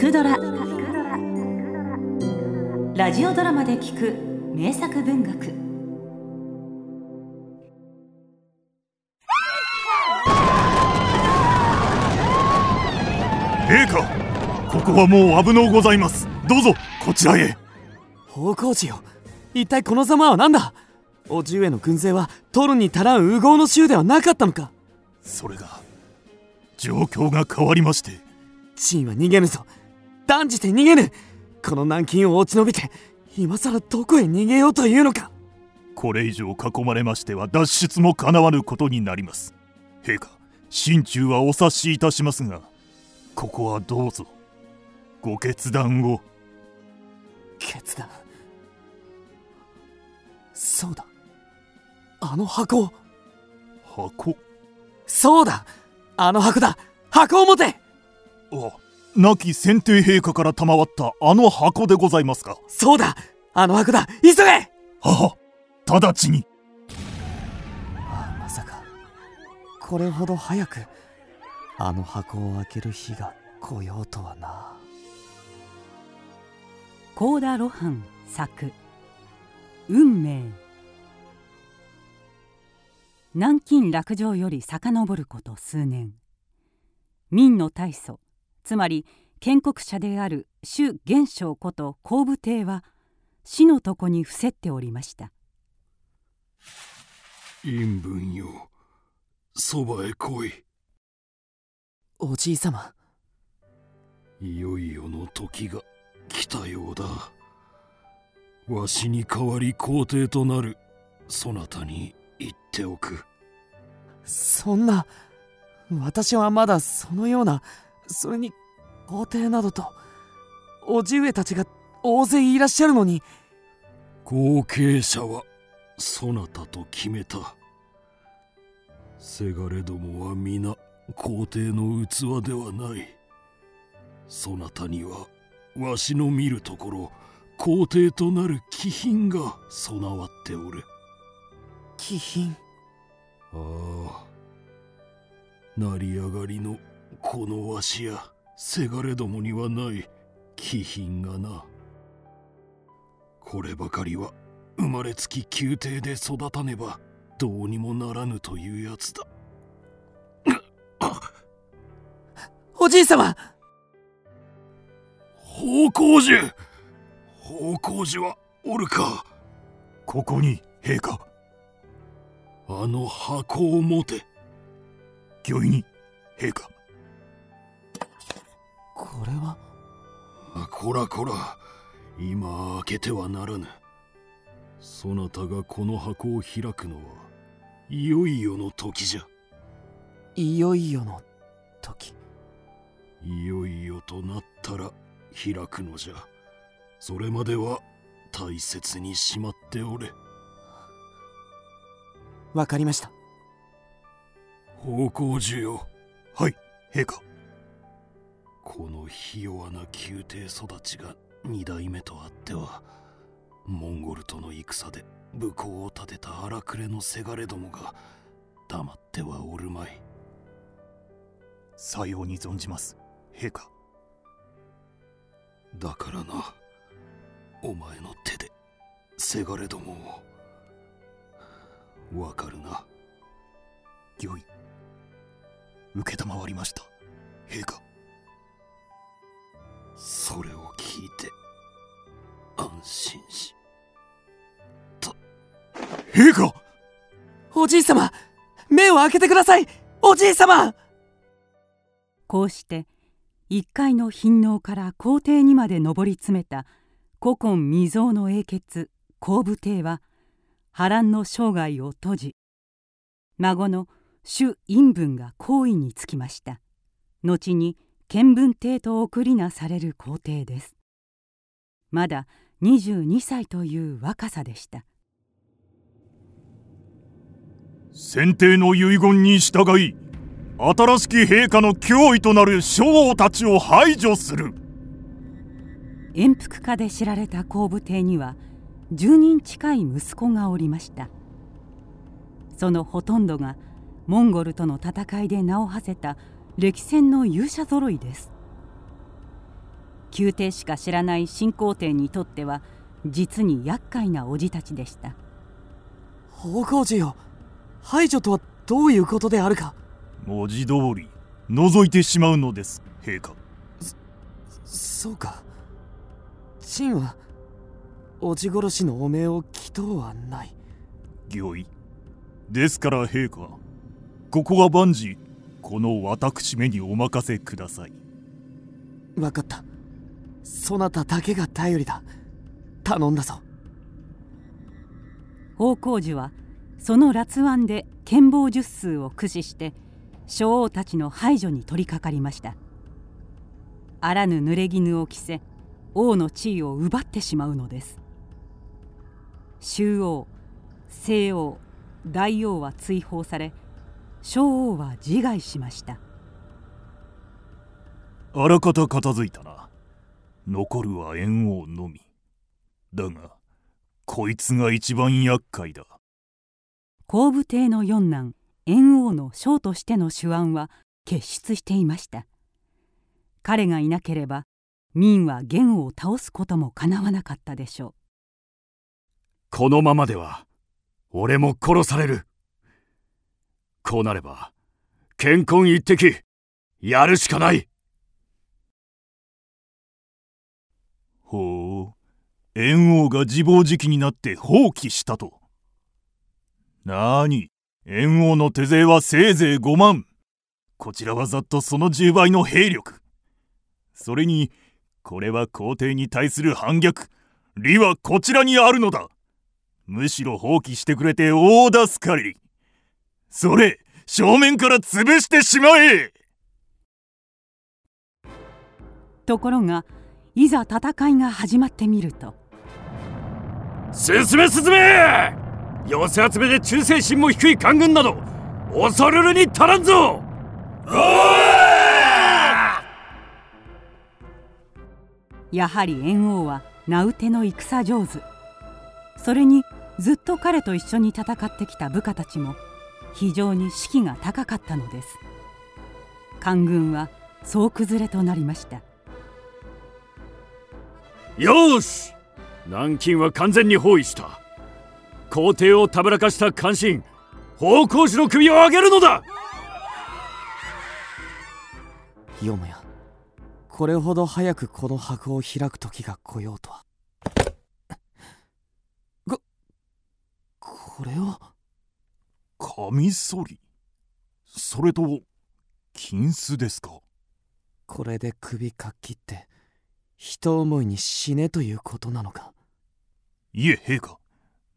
くドラ」ラジオドラマで聞く名作文学。陛下ここはもう危のうございます。どうぞこちらへ。方向寺よ。一体このざまは何だ？叔父上の軍勢は取るに足らん右合の衆ではなかったのか。それが状況が変わりまして。陳は逃げぬぞ断じて逃げぬ。この南京を落ち延びて今さらどこへ逃げようというのか。これ以上囲まれましては脱出もかなわぬことになります。陛下心中はお察しいたしますがここはどうぞ。ご決断を。決断。そうだ。あの箱箱？そうだ。あの箱だ。箱を持て。あ亡き先帝陛下から賜ったあの箱でございますか？そうだあの箱だ。急げ！はは直ちに。あまさか。これほど早くあの箱を開ける日が来ようとはな。高田露伴作「運命」南京落城より遡ること数年。明の大祖つまり建国者である朱元璋こと後武帝は死の床に伏せっておりました。陰文よそばへ来い。おじい様。いよいよの時が来たようだ。わしに代わり皇帝となるそなたに言っておく。そんな私はまだそのようなそれに皇帝などと叔父上たちが大勢いらっしゃるのに。後継者はそなたと決めた。せがれどもは皆皇帝の器ではない。そなたにはわしの見るところ皇帝となる気品が備わっておる。気品？ああ。成り上がりのこのわしやせがれどもにはない気品がな。こればかりは生まれつき宮廷で育たねばどうにもならぬというやつだ。おじい様！方向樹方向樹はおるか？ここに陛下。あの箱を持て。御意に陛下これは？こらこら。今開けてはならぬ。そなたがこの箱を開くのはいよいよの時じゃ。いよいよの時。いよいよとなったら開くのじゃ。それまでは大切にしまっておれ。わかりました。方向樹よ。はい陛下このひ弱な宮廷育ちが二代目とあってはモンゴルとの戦で武功を立てた荒くれのせがれどもが黙ってはおるまい。さように存じます陛下。だからなお前の手でせがれどもを。わかるな。御意承りました陛下それを聞いて安心し陛下おじい様目を開けてください!おじい様!こうして一階の貧農から皇帝にまで上り詰めた古今未曾有の英傑後武帝は波乱の生涯を閉じ孫の朱陰文が皇位につきました。後に建文帝と送りなされる皇帝です。まだ22歳という若さでした。先帝の遺言に従い新しき陛下の脅威となる将王たちを排除する。遠福家で知られた後武帝には10人近い息子がおりました。そのほとんどがモンゴルとの戦いで名を馳せた歴戦の勇者ぞろいです。宮廷しか知らない新皇帝にとっては実に厄介な叔父たちでした。方向寺よ排除とはどういうことであるか。文字通り覗いてしまうのです陛下。そうか。陳は叔父殺しの汚名を祈祷はない。御意。ですから陛下。ここは万事この私めにお任せください。分かった。そなただけが頼りだ。頼んだぞ。宝光寺はその辣腕で剣謀術数を駆使して将王たちの排除に取り掛かりました。あらぬ濡れ衣を着せ王の地位を奪ってしまうのです。周王西王大王は追放され小王は自害しました。あらかた片付いたな。残るは猿王のみ。だがこいつが一番厄介だ。後武帝の四男猿王の将としての手腕は結出していました。彼がいなければ明は元を倒すこともかなわなかったでしょう。このままでは俺も殺されるこうなれば健康一滴やるしかない。ほう猿王が自暴自棄になって放棄したと。なに猿王の手勢はせいぜい5万。こちらはざっとその10倍の兵力。それにこれは皇帝に対する反逆。利はこちらにあるのだ。むしろ放棄してくれて大助かり。それ正面から潰してしまえ。ところがいざ戦いが始まってみると。進め進め。寄せ集めで忠誠心も低い官軍など恐るるに足らんぞ。やはり猿王は名うての戦上手。それにずっと彼と一緒に戦ってきた部下たちも非常に士気が高かったのです。官軍は総崩れとなりました。よし!南京は完全に包囲した。皇帝をたぶらかした関心方向士の首を上げるのだ!よもやこれほど早くこの箱を開く時が来ようとは。ここれはカミソリそれと金子ですか？これで首かっきって人思いに死ねということなのか？いえ陛下。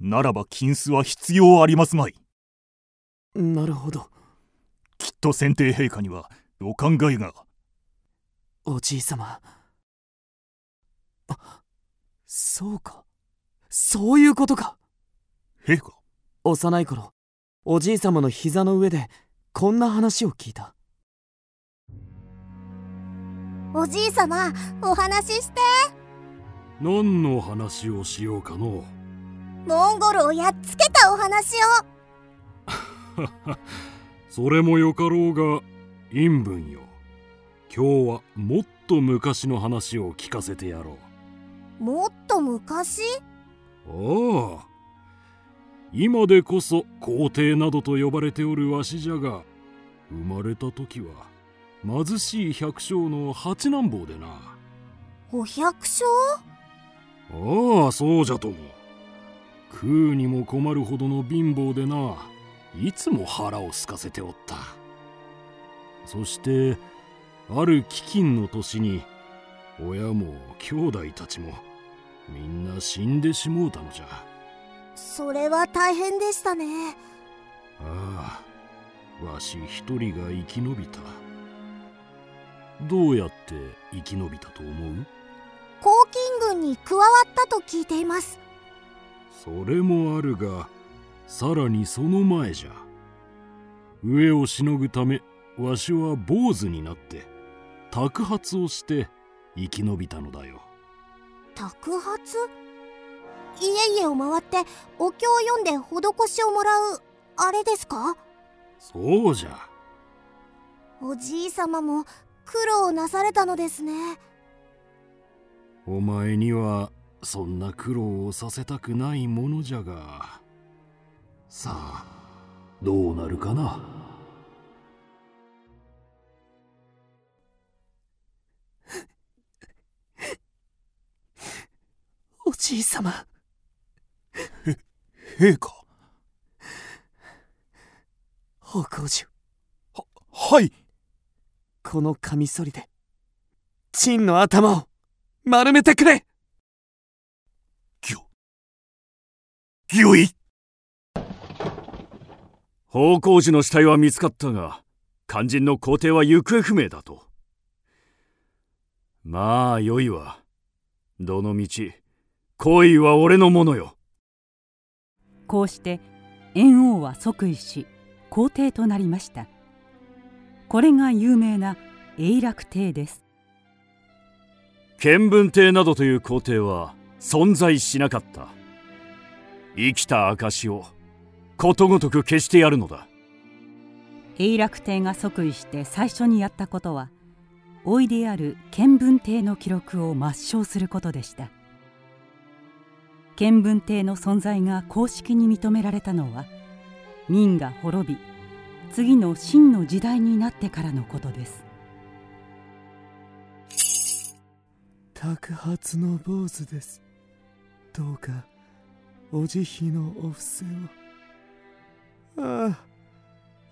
ならば金子は必要ありますまい。なるほど。きっと先帝陛下にはお考えが。おじい様。あそうか。そういうことか。陛下。幼い頃おじい様の膝の上でこんな話を聞いた。おじい様お話しして。何の話をしようかの。モンゴルをやっつけたお話を。それもよかろうが陰文よ。今日はもっと昔の話を聞かせてやろもっと昔？うああ今でこそ皇帝などと呼ばれておるわしじゃが生まれた時は貧しい百姓の八男坊でな。お百姓？ああそうじゃとも。食うにも困るほどの貧乏でないつも腹を空かせておった。そしてある飢饉の年に親も兄弟たちもみんな死んでしもうたのじゃそれは大変でしたね。ああわし一人が生き延びた。どうやって生き延びたと思う？黄巾軍に加わったと聞いています。それもあるがさらにその前じゃ。上をしのぐためわしは坊主になって托発をして生き延びたのだよ。托発？家々を回ってお経を読んで施しをもらうあれですか？そうじゃ。おじい様も苦労なされたのですね。お前にはそんな苦労をさせたくないものじゃが。さあどうなるかな？おじいさま陛下。宝光樹ははい。このカミソリで陳の頭を丸めてくれ。ぎょぎょい。方向樹の死体は見つかったが肝心の皇帝は行方不明だと。まあよいわ。どのみち皇位は俺のものよこうして猿王は即位し皇帝となりました。これが有名な永楽帝です。建文帝などという皇帝は存在しなかった。生きた証をことごとく消してやるのだ。永楽帝が即位して最初にやったことは老いである建文帝の記録を抹消することでした建文帝の存在が公式に認められたのは明が滅び次の秦の時代になってからのことです。托発の坊主です。どうかお慈悲のお布施を。あ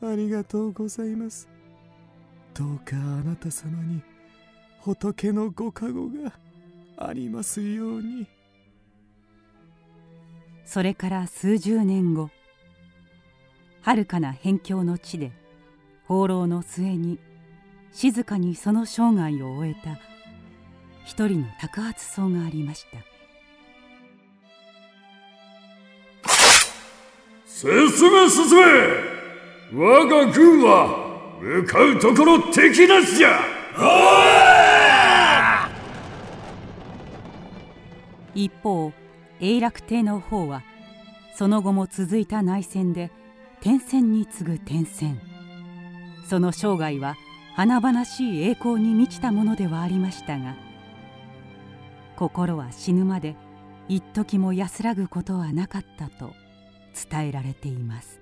あありがとうございます。どうかあなた様に仏のご加護がありますように。それから数十年後遥かな辺境の地で放浪の末に静かにその生涯を終えた一人の托発僧がありました。進め進め我が軍は向かうところ敵なしじゃ。一方永楽帝の方はその後も続いた内戦で転戦に次ぐ転戦その生涯は華々しい栄光に満ちたものではありましたが心は死ぬまで一時も安らぐことはなかったと伝えられています。